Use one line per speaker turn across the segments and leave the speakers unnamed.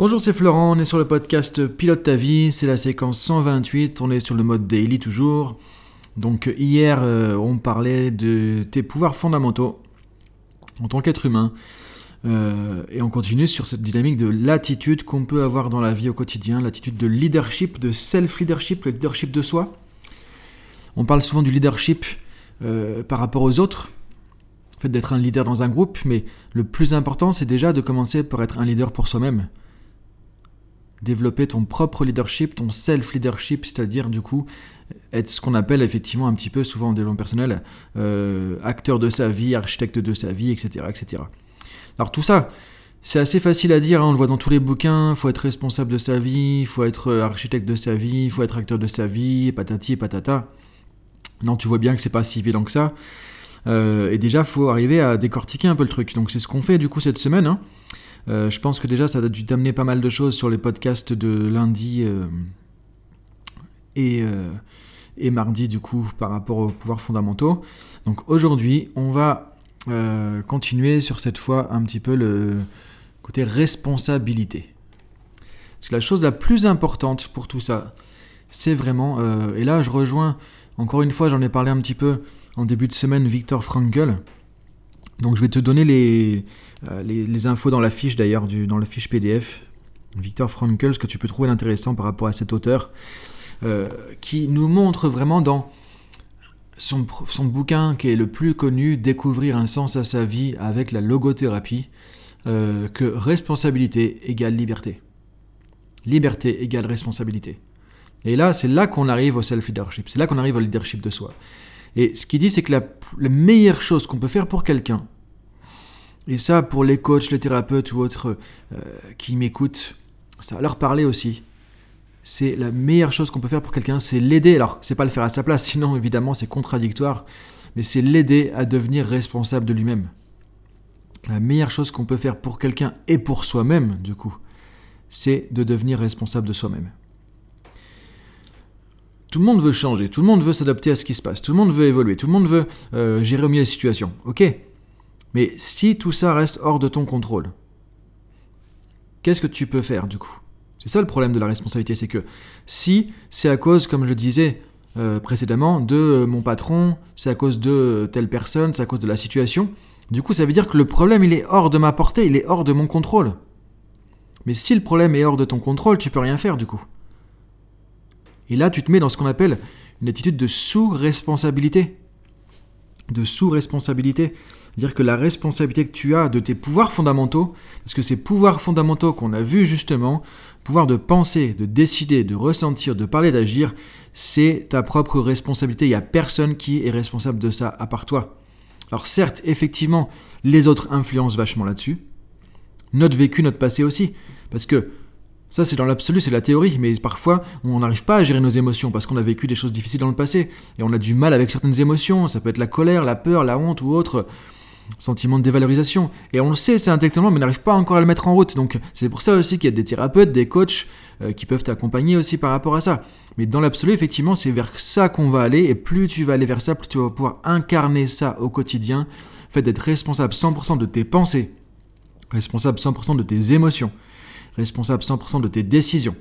Bonjour, c'est Florent, on est sur le podcast Pilote ta vie, c'est la séquence 128, on est sur le mode daily toujours. Donc hier, euh, on parlait de tes pouvoirs fondamentaux en tant qu'être humain. Euh, et on continue sur cette dynamique de l'attitude qu'on peut avoir dans la vie au quotidien, l'attitude de leadership, de self-leadership, le leadership de soi. On parle souvent du leadership euh, par rapport aux autres, le fait d'être un leader dans un groupe, mais le plus important, c'est déjà de commencer par être un leader pour soi-même. Développer ton propre leadership, ton self-leadership, c'est-à-dire du coup être ce qu'on appelle effectivement un petit peu souvent en développement personnel, euh, acteur de sa vie, architecte de sa vie, etc. etc. Alors tout ça, c'est assez facile à dire, hein, on le voit dans tous les bouquins, il faut être responsable de sa vie, il faut être euh, architecte de sa vie, il faut être acteur de sa vie, patati et patata. Non, tu vois bien que c'est pas si évident que ça. Euh, et déjà, faut arriver à décortiquer un peu le truc. Donc c'est ce qu'on fait du coup cette semaine. Hein. Euh, je pense que déjà, ça a dû t'amener pas mal de choses sur les podcasts de lundi et, et mardi, du coup, par rapport aux pouvoirs fondamentaux. Donc aujourd'hui, on va euh, continuer sur cette fois un petit peu le côté responsabilité. Parce que la chose la plus importante pour tout ça, c'est vraiment, euh, et là je rejoins, encore une fois j'en ai parlé un petit peu en début de semaine, Victor Frankl. Donc je vais te donner les, euh, les, infos dans la fiche d'ailleurs, dans la fiche PDF. Victor Frankl, ce que tu peux trouver d'intéressant par rapport à cet auteur, qui nous montre vraiment dans son, bouquin qui est le plus connu, Découvrir un sens à sa vie avec la logothérapie, euh, que responsabilité égale liberté. Liberté égale responsabilité. Et là, c'est là qu'on arrive au self-leadership, c'est là qu'on arrive au leadership de soi. Et ce qu'il dit, c'est que la, meilleure chose qu'on peut faire pour quelqu'un, et ça pour les coachs, les thérapeutes ou autres euh, qui m'écoutent, ça va leur parler aussi, c'est la meilleure chose qu'on peut faire pour quelqu'un, c'est l'aider. Alors, c'est pas le faire à sa place, sinon évidemment c'est contradictoire, mais c'est l'aider à devenir responsable de lui-même. La meilleure chose qu'on peut faire pour quelqu'un et pour soi-même, du coup, c'est de devenir responsable de soi-même. Tout le monde veut changer, tout le monde veut s'adapter à ce qui se passe, tout le monde veut évoluer, tout le monde veut euh, gérer au mieux les situations. Ok Mais si tout ça reste hors de ton contrôle, qu'est-ce que tu peux faire du coup? C'est ça le problème de la responsabilité, c'est que si c'est à cause, comme je disais euh, précédemment, de euh, mon patron, c'est à cause de telle personne, c'est à cause de la situation, du coup ça veut dire que le problème il est hors de ma portée, il est hors de mon contrôle. Mais si le problème est hors de ton contrôle, tu peux rien faire du coup. Et là tu te mets dans ce qu'on appelle une attitude de sous-responsabilité. De sous-responsabilité. Dire que la responsabilité que tu as de tes pouvoirs fondamentaux, parce que ces pouvoirs fondamentaux qu'on a vus justement, pouvoir de penser, de décider, de ressentir, de parler, d'agir, c'est ta propre responsabilité. Il n'y a personne qui est responsable de ça à part toi. Alors certes, effectivement, les autres influencent vachement là-dessus. Notre vécu, notre passé aussi. Parce que ça, c'est dans l'absolu, c'est la théorie, mais parfois, on n'arrive pas à gérer nos émotions parce qu'on a vécu des choses difficiles dans le passé. Et on a du mal avec certaines émotions. Ça peut être la colère, la peur, la honte ou autre sentiment de dévalorisation. Et on le sait, c'est intellectuellement, mais on n'arrive pas encore à le mettre en route. Donc c'est pour ça aussi qu'il y a des thérapeutes, des coachs euh, qui peuvent t'accompagner aussi par rapport à ça. Mais dans l'absolu, effectivement, c'est vers ça qu'on va aller. Et plus tu vas aller vers ça, plus tu vas pouvoir incarner ça au quotidien. fait d'être responsable 100% de tes pensées, responsable 100% de tes émotions, responsable 100% de tes décisions,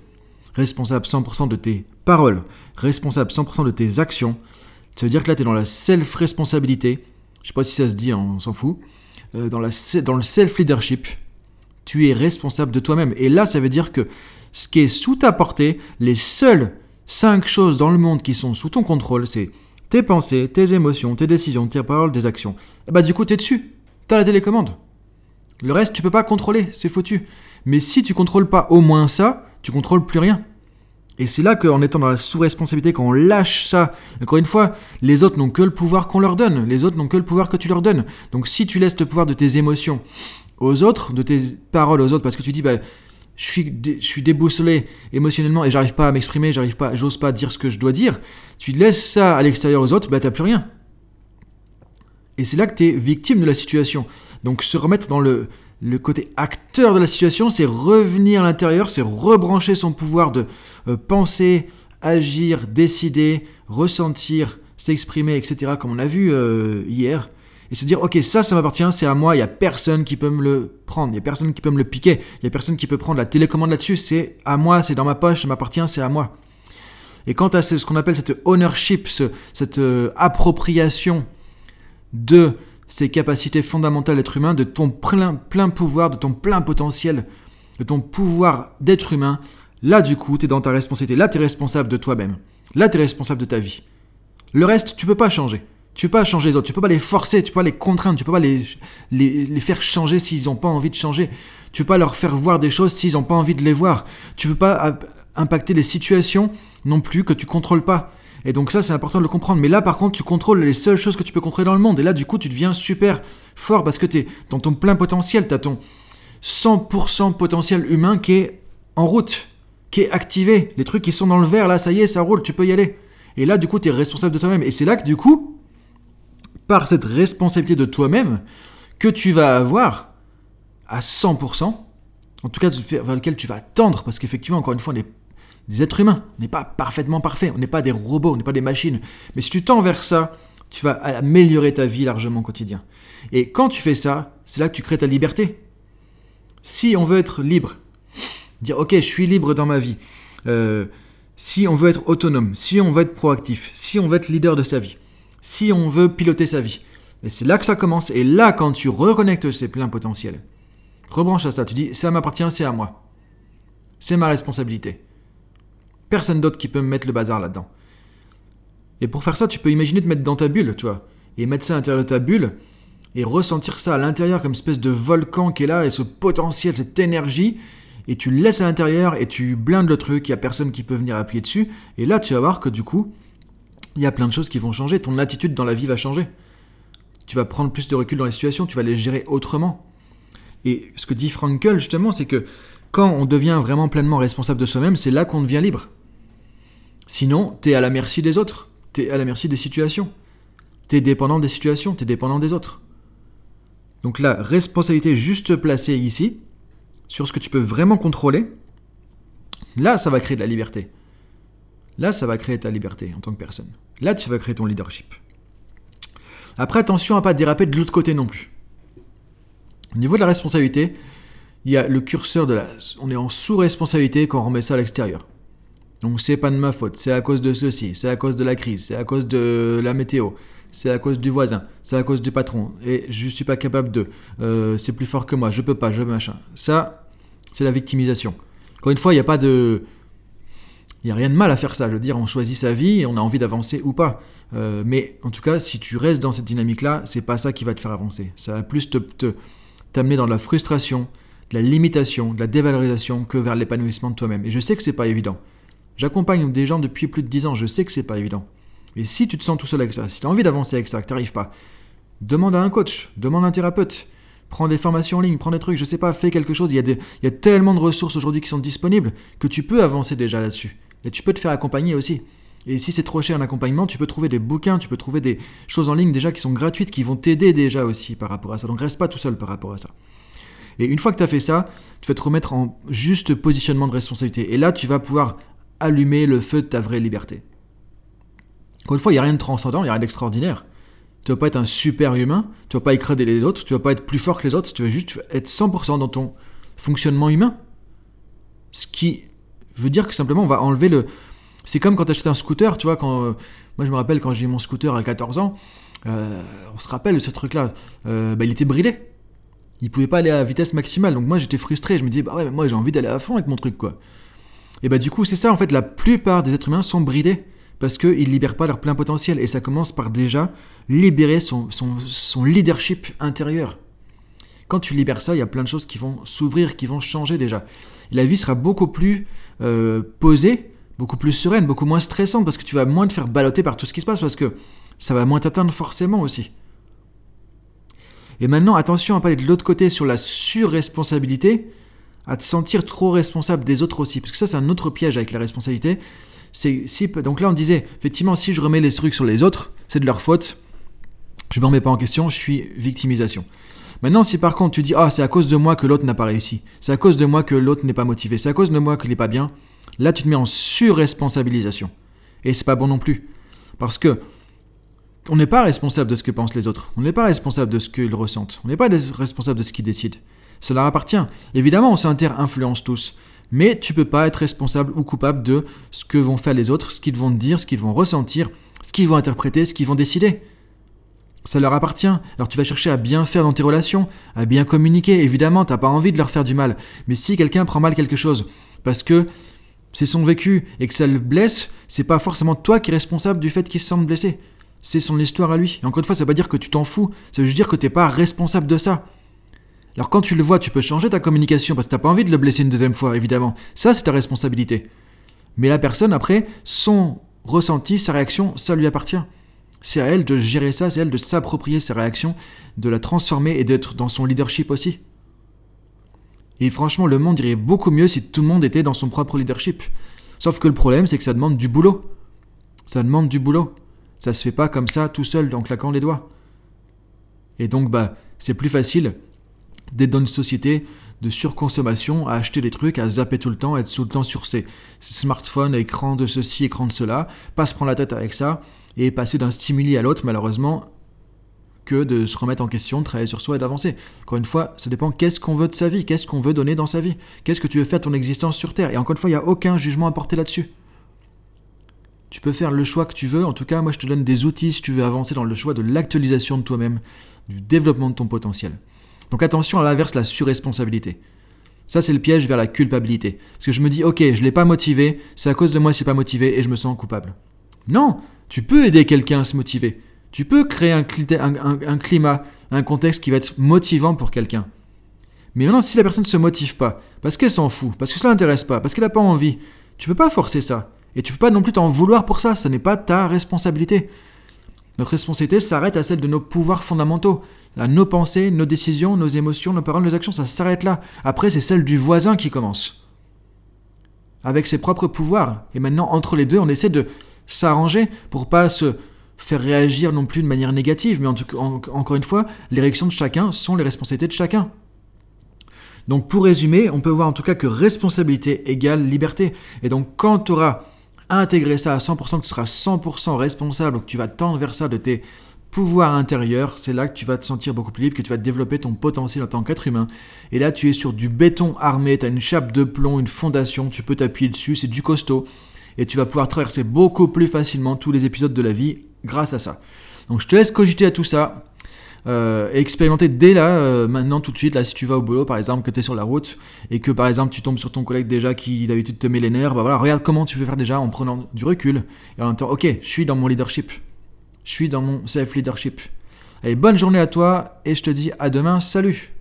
responsable 100% de tes paroles, responsable 100% de tes actions. Ça veut dire que là, tu es dans la self-responsabilité je sais pas si ça se dit, hein, on s'en fout, euh, dans, la, dans le self-leadership, tu es responsable de toi-même. Et là, ça veut dire que ce qui est sous ta portée, les seules cinq choses dans le monde qui sont sous ton contrôle, c'est tes pensées, tes émotions, tes décisions, tes paroles, tes actions. Et bah du coup, tu es dessus. Tu as la télécommande. Le reste, tu peux pas contrôler, c'est foutu. Mais si tu contrôles pas au moins ça, tu contrôles plus rien. Et c'est là qu'en étant dans la sous-responsabilité, quand on lâche ça, encore une fois, les autres n'ont que le pouvoir qu'on leur donne, les autres n'ont que le pouvoir que tu leur donnes. Donc si tu laisses le pouvoir de tes émotions aux autres, de tes paroles aux autres, parce que tu dis, bah, je suis, je suis déboussolé émotionnellement et j'arrive pas à m'exprimer, j'arrive pas, j'ose pas dire ce que je dois dire, tu laisses ça à l'extérieur aux autres, bah t'as plus rien. Et c'est là que tu es victime de la situation. Donc se remettre dans le, le côté acteur de la situation, c'est revenir à l'intérieur, c'est rebrancher son pouvoir de euh, penser, agir, décider, ressentir, s'exprimer, etc., comme on a vu euh, hier. Et se dire, ok, ça, ça m'appartient, c'est à moi, il n'y a personne qui peut me le prendre, il n'y a personne qui peut me le piquer, il n'y a personne qui peut prendre la télécommande là-dessus, c'est à moi, c'est dans ma poche, ça m'appartient, c'est à moi. Et quant à ce qu'on appelle cette ownership, cette euh, appropriation de ces capacités fondamentales d'être humain, de ton plein, plein pouvoir, de ton plein potentiel, de ton pouvoir d'être humain, là du coup, tu es dans ta responsabilité. Là, tu es responsable de toi-même. Là, tu es responsable de ta vie. Le reste, tu peux pas changer. Tu peux pas changer les autres, tu peux pas les forcer, tu peux pas les contraindre, tu peux pas les, les, faire changer s'ils n'ont pas envie de changer. Tu peux pas leur faire voir des choses s'ils n'ont pas envie de les voir. Tu peux pas impacter les situations non plus que tu contrôles pas. Et donc ça, c'est important de le comprendre. Mais là, par contre, tu contrôles les seules choses que tu peux contrôler dans le monde. Et là, du coup, tu deviens super fort parce que tu es dans ton plein potentiel. Tu as ton 100% potentiel humain qui est en route, qui est activé. Les trucs qui sont dans le vert, là, ça y est, ça roule, tu peux y aller. Et là, du coup, tu es responsable de toi-même. Et c'est là que, du coup, par cette responsabilité de toi-même, que tu vas avoir à 100%, en tout cas vers lequel tu vas tendre, parce qu'effectivement, encore une fois, on est des êtres humains, on n'est pas parfaitement parfait, on n'est pas des robots, on n'est pas des machines. Mais si tu tends vers ça, tu vas améliorer ta vie largement au quotidien. Et quand tu fais ça, c'est là que tu crées ta liberté. Si on veut être libre, dire ok, je suis libre dans ma vie, euh, si on veut être autonome, si on veut être proactif, si on veut être leader de sa vie, si on veut piloter sa vie, c'est là que ça commence. Et là, quand tu reconnectes ces pleins potentiels, rebranche à ça, tu dis ça m'appartient, c'est à moi. C'est ma responsabilité. Personne d'autre qui peut me mettre le bazar là-dedans. Et pour faire ça, tu peux imaginer te mettre dans ta bulle, tu vois, et mettre ça à l'intérieur de ta bulle, et ressentir ça à l'intérieur comme une espèce de volcan qui est là, et ce potentiel, cette énergie, et tu le laisses à l'intérieur, et tu blindes le truc, il n'y a personne qui peut venir appuyer dessus, et là tu vas voir que du coup, il y a plein de choses qui vont changer, ton attitude dans la vie va changer. Tu vas prendre plus de recul dans les situations, tu vas les gérer autrement. Et ce que dit Frankel justement, c'est que quand on devient vraiment pleinement responsable de soi-même, c'est là qu'on devient libre. Sinon, tu es à la merci des autres, tu es à la merci des situations. Tu es dépendant des situations, tu es dépendant des autres. Donc la responsabilité juste placée ici, sur ce que tu peux vraiment contrôler, là, ça va créer de la liberté. Là, ça va créer ta liberté en tant que personne. Là, tu vas créer ton leadership. Après, attention à pas déraper de l'autre côté non plus. Au niveau de la responsabilité, il y a le curseur de la... On est en sous-responsabilité quand on remet ça à l'extérieur. Donc c'est pas de ma faute, c'est à cause de ceci, c'est à cause de la crise, c'est à cause de la météo, c'est à cause du voisin, c'est à cause du patron, et je suis pas capable de, euh, c'est plus fort que moi, je peux pas, je machin. Ça, c'est la victimisation. Encore une fois, il n'y a pas de, il n'y a rien de mal à faire ça. Je veux dire, on choisit sa vie et on a envie d'avancer ou pas. Euh, mais en tout cas, si tu restes dans cette dynamique-là, c'est pas ça qui va te faire avancer. Ça va plus te, t'amener dans de la frustration, de la limitation, de la dévalorisation que vers l'épanouissement de toi-même. Et je sais que c'est pas évident. J'accompagne des gens depuis plus de 10 ans, je sais que c'est pas évident. Et si tu te sens tout seul avec ça, si tu as envie d'avancer avec ça, que tu n'arrives pas, demande à un coach, demande à un thérapeute, prends des formations en ligne, prends des trucs, je sais pas, fais quelque chose. Il y a, il y a tellement de ressources aujourd'hui qui sont disponibles que tu peux avancer déjà là-dessus. Et tu peux te faire accompagner aussi. Et si c'est trop cher un accompagnement, tu peux trouver des bouquins, tu peux trouver des choses en ligne déjà qui sont gratuites, qui vont t'aider déjà aussi par rapport à ça. Donc reste pas tout seul par rapport à ça. Et une fois que tu as fait ça, tu vas te remettre en juste positionnement de responsabilité. Et là, tu vas pouvoir allumer le feu de ta vraie liberté. Encore une fois, il n'y a rien de transcendant, il n'y a rien d'extraordinaire. Tu ne vas pas être un super humain, tu ne vas pas écraser les autres, tu ne vas pas être plus fort que les autres, tu vas juste être 100% dans ton fonctionnement humain. Ce qui veut dire que simplement on va enlever le... C'est comme quand tu achètes un scooter, tu vois, quand... Euh, moi je me rappelle quand j'ai eu mon scooter à 14 ans, euh, on se rappelle ce truc-là, euh, bah, il était bridé. Il pouvait pas aller à vitesse maximale, donc moi j'étais frustré, je me disais, bah ouais, mais moi j'ai envie d'aller à fond avec mon truc, quoi. Et bah du coup, c'est ça en fait, la plupart des êtres humains sont bridés parce qu'ils ne libèrent pas leur plein potentiel. Et ça commence par déjà libérer son, son, leadership intérieur. Quand tu libères ça, il y a plein de choses qui vont s'ouvrir, qui vont changer déjà. la vie sera beaucoup plus euh, posée, beaucoup plus sereine, beaucoup moins stressante, parce que tu vas moins te faire balloter par tout ce qui se passe, parce que ça va moins t'atteindre forcément aussi. Et maintenant, attention à pas aller de l'autre côté sur la surresponsabilité, à te sentir trop responsable des autres aussi. Parce que ça, c'est un autre piège avec la responsabilité. Si, donc là, on disait, effectivement, si je remets les trucs sur les autres, c'est de leur faute. Je ne me remets pas en question, je suis victimisation. Maintenant, si par contre tu dis, ah, c'est à cause de moi que l'autre n'a pas réussi, c'est à cause de moi que l'autre n'est pas motivé, c'est à cause de moi qu'il n'est pas bien, là, tu te mets en surresponsabilisation. Et c'est pas bon non plus. Parce que On n'est pas responsable de ce que pensent les autres. On n'est pas responsable de ce qu'ils ressentent. On n'est pas responsable de ce qu'ils décident. Ça leur appartient. Évidemment, on s'inter-influence tous. Mais tu peux pas être responsable ou coupable de ce que vont faire les autres, ce qu'ils vont dire, ce qu'ils vont ressentir, ce qu'ils vont interpréter, ce qu'ils vont décider. Ça leur appartient. Alors tu vas chercher à bien faire dans tes relations, à bien communiquer. Évidemment, tu n'as pas envie de leur faire du mal. Mais si quelqu'un prend mal quelque chose, parce que c'est son vécu et que ça le blesse, c'est pas forcément toi qui es responsable du fait qu'il se sente blessé. C'est son histoire à lui. Et encore une fois, ça veut pas dire que tu t'en fous, ça veut juste dire que tu n'es pas responsable de ça. Alors quand tu le vois, tu peux changer ta communication parce que tu n'as pas envie de le blesser une deuxième fois, évidemment. Ça, c'est ta responsabilité. Mais la personne, après, son ressenti, sa réaction, ça lui appartient. C'est à elle de gérer ça, c'est à elle de s'approprier sa réaction, de la transformer et d'être dans son leadership aussi. Et franchement, le monde irait beaucoup mieux si tout le monde était dans son propre leadership. Sauf que le problème, c'est que ça demande du boulot. Ça demande du boulot. Ça se fait pas comme ça, tout seul, en claquant les doigts. Et donc, bah, c'est plus facile d'être dans une société de surconsommation, à acheter des trucs, à zapper tout le temps, être tout le temps sur ses smartphones, écran de ceci, écran de cela, pas se prendre la tête avec ça, et passer d'un stimuli à l'autre, malheureusement, que de se remettre en question, de travailler sur soi et d'avancer. Encore une fois, ça dépend qu'est-ce qu'on veut de sa vie, qu'est-ce qu'on veut donner dans sa vie, qu'est-ce que tu veux faire de ton existence sur Terre. Et encore une fois, il n'y a aucun jugement à porter là-dessus. Tu peux faire le choix que tu veux, en tout cas, moi je te donne des outils si tu veux avancer dans le choix de l'actualisation de toi-même, du développement de ton potentiel. Donc attention à l'inverse, la surresponsabilité. Ça, c'est le piège vers la culpabilité. Parce que je me dis, ok, je ne l'ai pas motivé, c'est à cause de moi s'il n'est pas motivé et je me sens coupable. Non, tu peux aider quelqu'un à se motiver. Tu peux créer un, climat, un contexte qui va être motivant pour quelqu'un. Mais maintenant, si la personne ne se motive pas, parce qu'elle s'en fout, parce que ça l'intéresse pas, parce qu'elle n'a pas envie, tu peux pas forcer ça. Et tu peux pas non plus t'en vouloir pour ça, ce n'est pas ta responsabilité. Notre responsabilité s'arrête à celle de nos pouvoirs fondamentaux. Nos pensées, nos décisions, nos émotions, nos paroles, nos actions, ça s'arrête là. Après, c'est celle du voisin qui commence. Avec ses propres pouvoirs. Et maintenant, entre les deux, on essaie de s'arranger pour pas se faire réagir non plus de manière négative. Mais encore une fois, les réactions de chacun sont les responsabilités de chacun. Donc pour résumer, on peut voir en tout cas que responsabilité égale liberté. Et donc quand tu auras intégrer ça à 100%, que tu seras 100% responsable, que tu vas tendre vers ça de tes pouvoirs intérieurs, c'est là que tu vas te sentir beaucoup plus libre, que tu vas développer ton potentiel en tant qu'être humain. Et là, tu es sur du béton armé, tu as une chape de plomb, une fondation, tu peux t'appuyer dessus, c'est du costaud. Et tu vas pouvoir traverser beaucoup plus facilement tous les épisodes de la vie grâce à ça. Donc je te laisse cogiter à tout ça. Euh, expérimenter dès là, euh, maintenant tout de suite, là si tu vas au boulot par exemple, que tu es sur la route et que par exemple tu tombes sur ton collègue déjà qui d'habitude te met les nerfs, bah voilà, regarde comment tu peux faire déjà en prenant du recul et en même temps, ok, je suis dans mon leadership, je suis dans mon self-leadership. Allez, bonne journée à toi et je te dis à demain, salut